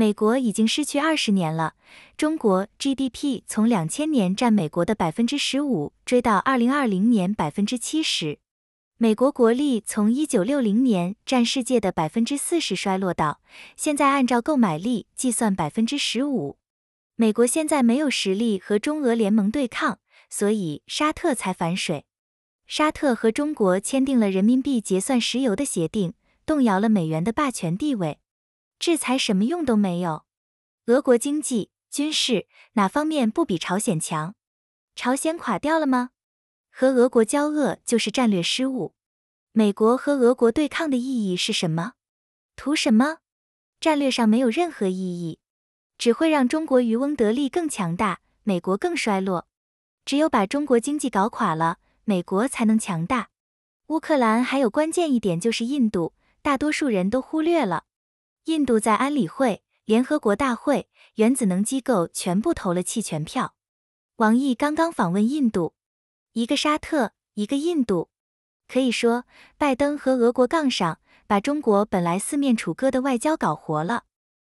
美国已经失去二十年了。中国 GDP 从两千年占美国的百分之十五，追到二零二零年百分之七十。美国国力从一九六零年占世界的百分之四十，衰落到现在按照购买力计算百分之十五。美国现在没有实力和中俄联盟对抗，所以沙特才反水。沙特和中国签订了人民币结算石油的协定，动摇了美元的霸权地位。制裁什么用都没有。俄国经济、军事哪方面不比朝鲜强？朝鲜垮掉了吗？和俄国交恶就是战略失误。美国和俄国对抗的意义是什么？图什么？战略上没有任何意义，只会让中国渔翁得利更强大，美国更衰落。只有把中国经济搞垮了，美国才能强大。乌克兰还有关键一点就是印度，大多数人都忽略了。印度在安理会、联合国大会、原子能机构全部投了弃权票。王毅刚刚访问印度，一个沙特，一个印度，可以说拜登和俄国杠上，把中国本来四面楚歌的外交搞活了。